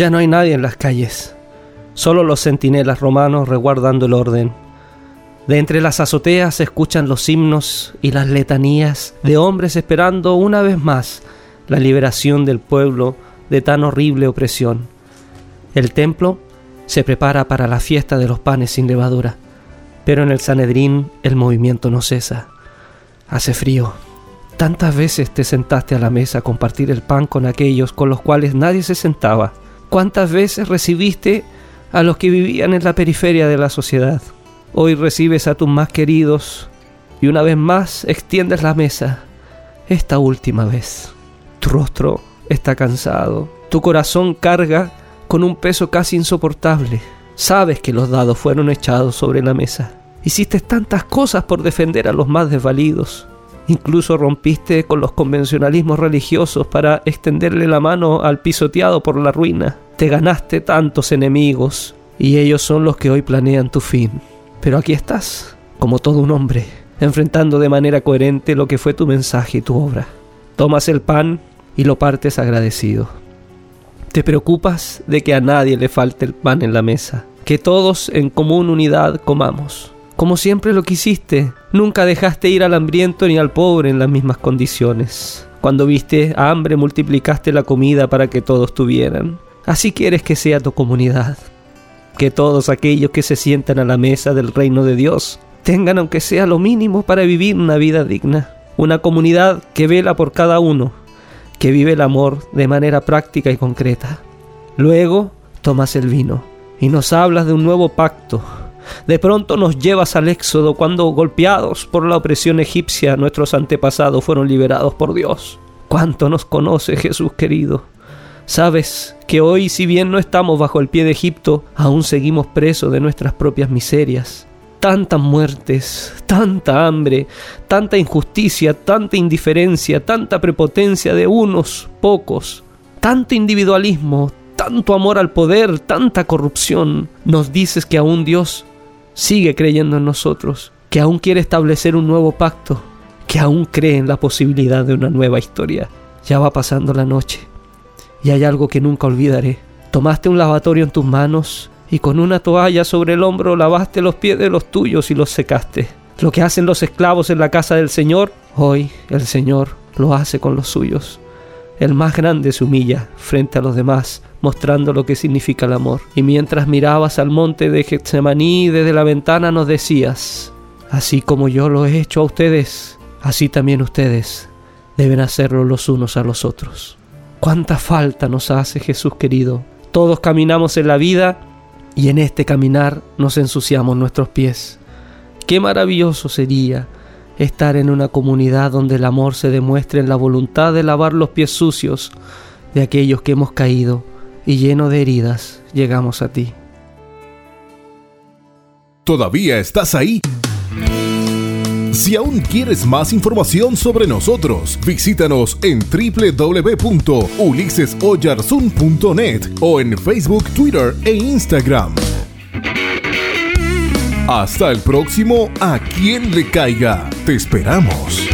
Ya no hay nadie en las calles, solo los centinelas romanos reguardando el orden. De entre las azoteas se escuchan los himnos y las letanías de hombres esperando una vez más la liberación del pueblo de tan horrible opresión. El templo se prepara para la fiesta de los panes sin levadura, pero en el Sanedrín el movimiento no cesa. Hace frío. Tantas veces te sentaste a la mesa a compartir el pan con aquellos con los cuales nadie se sentaba. ¿Cuántas veces recibiste a los que vivían en la periferia de la sociedad? Hoy recibes a tus más queridos y una vez más extiendes la mesa. Esta última vez. Tu rostro está cansado. Tu corazón carga con un peso casi insoportable. Sabes que los dados fueron echados sobre la mesa. Hiciste tantas cosas por defender a los más desvalidos. Incluso rompiste con los convencionalismos religiosos para extenderle la mano al pisoteado por la ruina. Te ganaste tantos enemigos y ellos son los que hoy planean tu fin. Pero aquí estás, como todo un hombre, enfrentando de manera coherente lo que fue tu mensaje y tu obra. Tomas el pan y lo partes agradecido. Te preocupas de que a nadie le falte el pan en la mesa, que todos en común unidad comamos como siempre lo quisiste. Nunca dejaste ir al hambriento ni al pobre en las mismas condiciones. Cuando viste hambre multiplicaste la comida para que todos tuvieran. Así quieres que sea tu comunidad. Que todos aquellos que se sientan a la mesa del reino de Dios tengan aunque sea lo mínimo para vivir una vida digna. Una comunidad que vela por cada uno, que vive el amor de manera práctica y concreta. Luego tomas el vino y nos hablas de un nuevo pacto, de pronto nos llevas al éxodo cuando, golpeados por la opresión egipcia, nuestros antepasados fueron liberados por Dios. ¿Cuánto nos conoce Jesús querido? Sabes que hoy, si bien no estamos bajo el pie de Egipto, aún seguimos presos de nuestras propias miserias. Tantas muertes, tanta hambre, tanta injusticia, tanta indiferencia, tanta prepotencia de unos pocos, tanto individualismo, tanto amor al poder, tanta corrupción. Nos dices que aún Dios sigue creyendo en nosotros, que aún quiere establecer un nuevo pacto, que aún cree en la posibilidad de una nueva historia. Ya va pasando la noche y hay algo que nunca olvidaré. Tomaste un lavatorio en tus manos y con una toalla sobre el hombro lavaste los pies de los tuyos y los secaste. Lo que hacen los esclavos en la casa del Señor, hoy el Señor lo hace con los suyos. El más grande se humilla frente a los demás, mostrando lo que significa el amor. Y mientras mirabas al monte de Getsemaní desde la ventana nos decías, así como yo lo he hecho a ustedes, así también ustedes deben hacerlo los unos a los otros. Cuánta falta nos hace Jesús querido. Todos caminamos en la vida y en este caminar nos ensuciamos nuestros pies. Qué maravilloso sería estar en una comunidad donde el amor se demuestre en la voluntad de lavar los pies sucios de aquellos que hemos caído y lleno de heridas llegamos a ti. ¿Todavía estás ahí? Si aún quieres más información sobre nosotros, visítanos en www.ulisesoyarzun.net o en Facebook, Twitter e Instagram. Hasta el próximo A quien le caiga. Te esperamos.